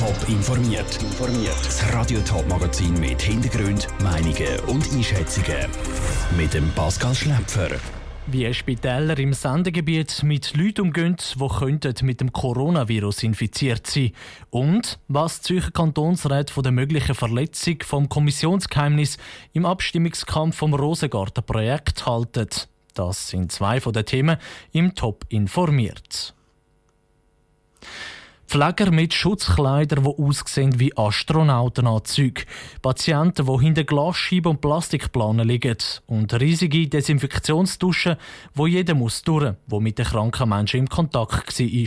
Top informiert. Das Radio Top Magazin mit Hintergrund, Meinungen und Einschätzungen mit dem Pascal Schläpfer. Wie Spitäler im Sendegebiet mit Leuten umgehen, die mit dem Coronavirus infiziert sein und was Zürcher Kantonsrat von der möglichen Verletzung vom Kommissionsgeheimnis im Abstimmungskampf vom Rosengarten-Projekt halten. Das sind zwei von den Themen im Top informiert. Pfleger mit Schutzkleidern, die aussehen wie Astronautenanzüge. Patienten, die hinter Glasscheiben und Plastikplanen liegen. Und riesige Desinfektionsduschen, wo jeder muss durch, der mit den kranken Menschen im Kontakt war.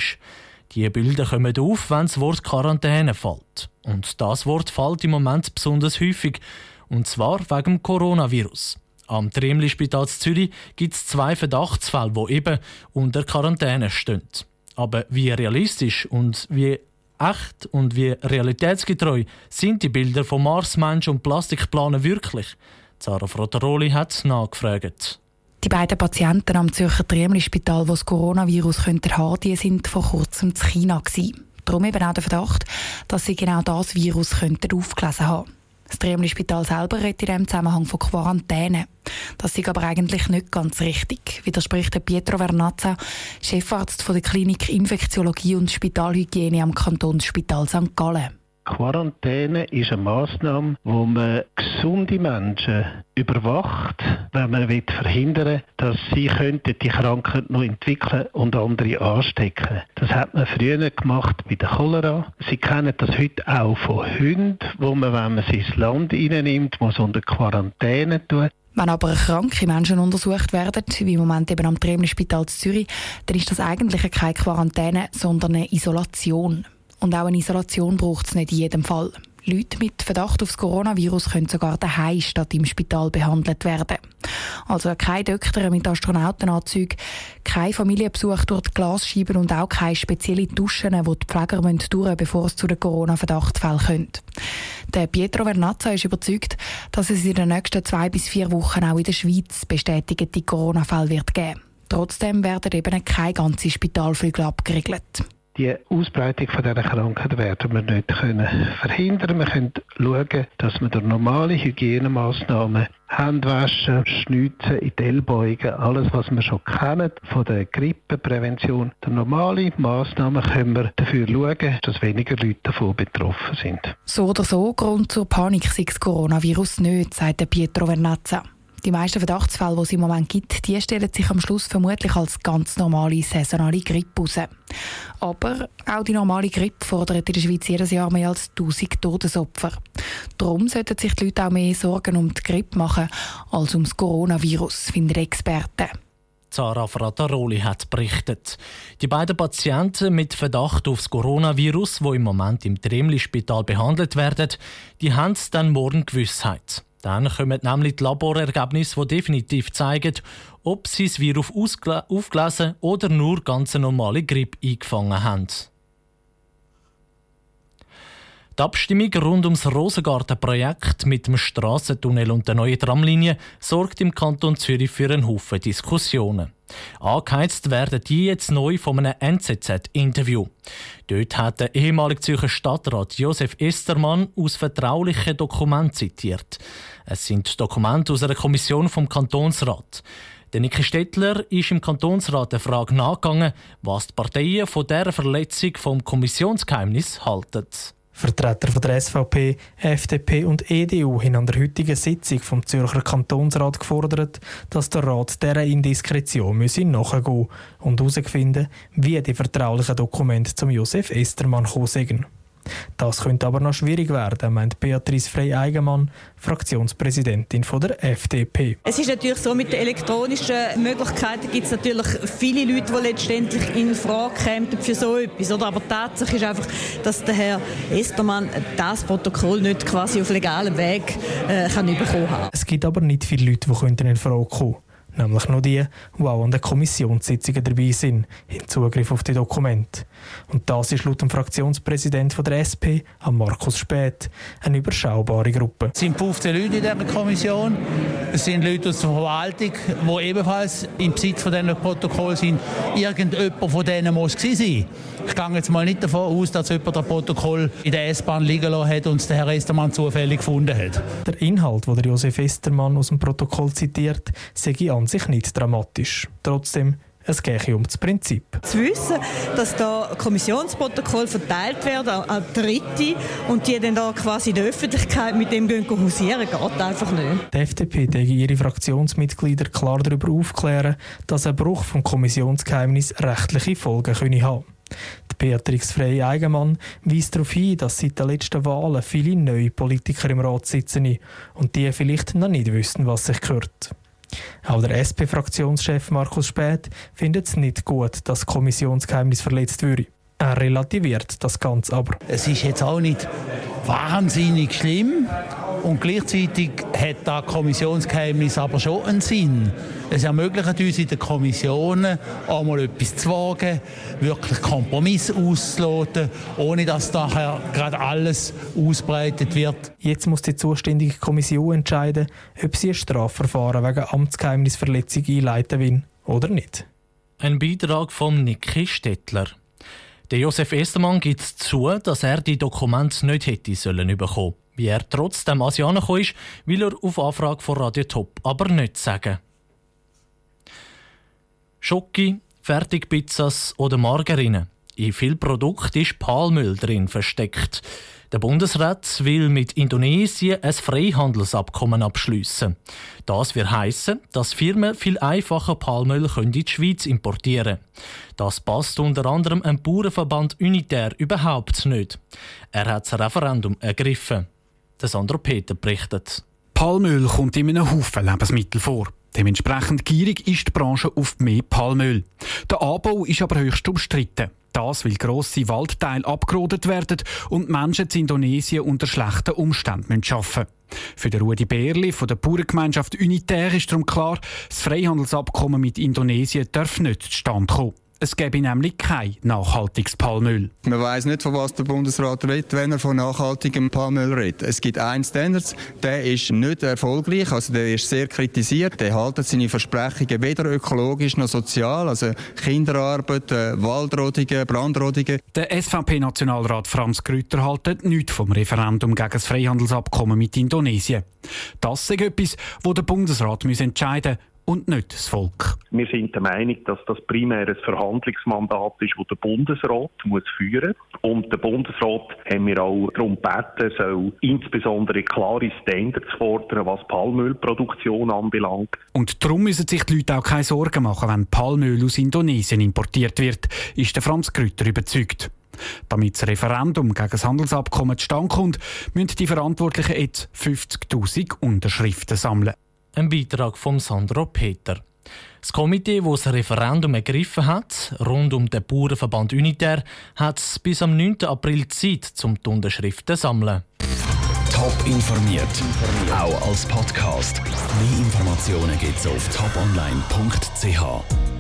Diese Bilder kommen auf, wenn das Wort Quarantäne fällt. Und das Wort fällt im Moment besonders häufig. Und zwar wegen dem Coronavirus. Am Triemli-Spital Zürich gibt es zwei Verdachtsfälle, die eben unter Quarantäne stehen. Aber wie realistisch und wie echt und wie realitätsgetreu sind die Bilder von Marsmenschen und Plastikplanen wirklich? Sarah Frotteroli hat nachgefragt. Die beiden Patienten am Zürcher Triemli-Spital, die das Coronavirus haben könnten, sind vor kurzem in China. Darum eben auch der Verdacht, dass sie genau das Virus aufgelesen haben. Das Triemli-Spital selber redet in diesem Zusammenhang von Quarantäne. Das ist aber eigentlich nicht ganz richtig, widerspricht Pietro Vernazza, Chefarzt der Klinik Infektiologie und Spitalhygiene am Kantonsspital St. Gallen. Quarantäne ist eine Maßnahme, wo man gesunde Menschen überwacht, wenn man will verhindern dass sie könnten die Krankheit noch entwickeln und andere anstecken. Das hat man früher gemacht bei der Cholera. Sie kennen das heute auch von Hunden, wo man, wenn man sie ins Land reinnimmt, muss unter Quarantäne tun. Wenn aber kranke Menschen untersucht werden, wie im Moment eben am Tremli-Spital Zürich, dann ist das eigentlich keine Quarantäne, sondern eine Isolation. Und auch eine Isolation braucht es nicht in jedem Fall. Leute mit Verdacht auf das Coronavirus können sogar daheim statt im Spital behandelt werden. Also keine Doktor mit Astronautenanzügen, kein Familienbesuch durch die Glasscheiben und auch keine spezielle Duschen, die die Pfleger müssen, bevor es zu den Corona-Verdachtsfällen kommt. Der Pietro Vernazza ist überzeugt, dass es in den nächsten zwei bis vier Wochen auch in der Schweiz bestätigte Corona-Fälle wird geben. Trotzdem werden eben keine ganzen Spitalflüge abgeriegelt die Ausbreitung von dieser Krankheit werden wir nicht können verhindern. Wir können schauen, dass wir durch normale Hygienemaßnahmen Handwaschen, Schnitzen in Ellbeugen, alles, was wir schon kennen von der Grippeprävention. Durch normale Maßnahmen können wir dafür schauen, dass weniger Leute davon betroffen sind. So oder so, Grund zur Panik sei das Coronavirus nicht, sagt Pietro Vernazza. Die meisten Verdachtsfälle, die es im Moment gibt, die stellen sich am Schluss vermutlich als ganz normale saisonale Grippe heraus. Aber auch die normale Grippe fordert in der Schweiz jedes Jahr mehr als 1000 Todesopfer. Darum sollten sich die Leute auch mehr Sorgen um die Grippe machen als um das Coronavirus, finden Experten. Zara Frataroli hat berichtet. Die beiden Patienten mit Verdacht auf das Coronavirus, die im Moment im Tremli-Spital behandelt werden, die haben dann morgen Gewissheit. Dann kommen nämlich die Laborergebnisse, die definitiv zeigen, ob sie das Virus aufgelesen oder nur ganz normale Grippe eingefangen haben. Die Abstimmung rund ums Rosengarten-Projekt mit dem Strassentunnel und der neuen Tramlinie sorgt im Kanton Zürich für einen Haufen Diskussionen. Angeheizt werden die jetzt neu von einem NZZ-Interview. Dort hat der ehemalige Zürcher Stadtrat Josef Estermann aus vertraulichen Dokumenten zitiert. Es sind Dokumente aus einer Kommission vom Kantonsrat. Der Niki Stettler ist im Kantonsrat der Frage nachgegangen, was die Parteien von dieser Verletzung vom Kommissionsgeheimnis halten. Vertreter von der SVP, FDP und EDU haben an der heutigen Sitzung vom Zürcher Kantonsrat gefordert, dass der Rat dieser Indiskretion müsse nachgehen und herausfinden, wie die vertraulichen Dokumente zum Josef Estermann kommen das könnte aber noch schwierig werden, meint Beatrice Frey-Eigenmann, Fraktionspräsidentin von der FDP. Es ist natürlich so, mit den elektronischen Möglichkeiten gibt es natürlich viele Leute, die letztendlich in Frage kämen für so etwas. Oder? Aber Tatsache ist einfach, dass der Herr Estermann das Protokoll nicht quasi auf legalem Weg äh, kann bekommen kann. Es gibt aber nicht viele Leute, die in Frage kommen nämlich nur die, die auch an den Kommissionssitzungen dabei sind, haben Zugriff auf die Dokumente. Und das ist laut dem Fraktionspräsident der SP, Markus Späth, eine überschaubare Gruppe. Es sind 15 Leute in dieser Kommission. Es sind Leute aus der Verwaltung, die ebenfalls im Besitz von diesen Protokoll sind. Irgendjemand von denen muss es sein. Ich gehe jetzt mal nicht davon aus, dass jemand das Protokoll in der S-Bahn liegen lassen hat und es der Herr Estermann zufällig gefunden hat. Der Inhalt, den Josef Estermann aus dem Protokoll zitiert, sei an sich nicht dramatisch. Trotzdem es gehe um das Prinzip. Zu wissen, dass da Kommissionsprotokoll verteilt werden an Dritte und die dann da quasi in der Öffentlichkeit mit dem gehen hausieren, geht einfach nicht. Die FDP denke ihre Fraktionsmitglieder klar darüber aufklären, dass ein Bruch vom Kommissionsgeheimnis rechtliche Folgen haben. Die Beatrix Frey-Eigenmann weist darauf hin, dass seit den letzten Wahlen viele neue Politiker im Rat sitzen und die vielleicht noch nicht wissen, was sich gehört. Auch der SP-Fraktionschef Markus Späth findet es nicht gut, dass das Kommissionsgeheimnis verletzt würde. Er relativiert das Ganze aber. Es ist jetzt auch nicht wahnsinnig schlimm und gleichzeitig hat das Kommissionsgeheimnis aber schon einen Sinn. Es ermöglicht uns in den Kommissionen einmal etwas zu wagen, wirklich Kompromisse auszuloten, ohne dass nachher gerade alles ausbreitet wird. Jetzt muss die zuständige Kommission entscheiden, ob sie ein Strafverfahren wegen Amtsgeheimnisverletzung einleiten will oder nicht. Ein Beitrag von Niki Stettler. Der Josef Estermann gibt zu, dass er die Dokumente nicht hätte sollen bekommen. Wie er trotzdem Asianer ist, will er auf Anfrage von Radio Top aber nicht sagen. Schoki, Fertigpizzas oder Margarine. In vielen Produkten ist Palmöl drin versteckt. Der Bundesrat will mit Indonesien ein Freihandelsabkommen abschließen. Das wird heißen, dass Firmen viel einfacher Palmöl in die Schweiz importieren können. Das passt unter anderem dem Bauernverband Unitär überhaupt nicht. Er hat das Referendum ergriffen. Der Sandro Peter berichtet. Palmöl kommt in einem Haufen Lebensmittel vor. Dementsprechend gierig ist die Branche auf mehr Palmöl. Der Anbau ist aber höchst umstritten. Das, weil grosse Waldteile abgerodet werden und Menschen in Indonesien unter schlechten Umständen arbeiten müssen. Für den Rudi Bärli von der Bauerngemeinschaft Unitär ist darum klar, das Freihandelsabkommen mit Indonesien darf nicht zustande kommen. Es gäbe nämlich kein nachhaltiges Palmöl. Man weiß nicht, von was der Bundesrat redet, wenn er von nachhaltigem Palmöl redet. Es gibt einen Standard, der ist nicht erfolgreich, also der ist sehr kritisiert. Der haltet seine Versprechungen weder ökologisch noch sozial, also Kinderarbeit, äh, Waldrodungen, Brandrodungen. Der SVP-Nationalrat Franz Grütter haltet nichts vom Referendum gegen das Freihandelsabkommen mit Indonesien. Das ist etwas, wo der Bundesrat entscheiden muss und nicht das Volk. Wir sind der Meinung, dass das primär ein Verhandlungsmandat ist, das der Bundesrat muss führen muss. Und der Bundesrat haben wir auch darum gebeten, soll insbesondere klare Standards fordern, was Palmölproduktion anbelangt. Und darum müssen sich die Leute auch keine Sorgen machen, wenn Palmöl aus Indonesien importiert wird, ist der Franz Grütter überzeugt. Damit das Referendum gegen das Handelsabkommen zustande kommt, müssen die Verantwortlichen jetzt 50.000 Unterschriften sammeln. Ein Beitrag von Sandro Peter. Das Komitee, das das Referendum ergriffen hat, rund um den Bauernverband Unitär, hat bis am 9. April Zeit, um die Unterschriften zu sammeln. Top informiert, auch als Podcast. Mehr Informationen gibt es auf toponline.ch.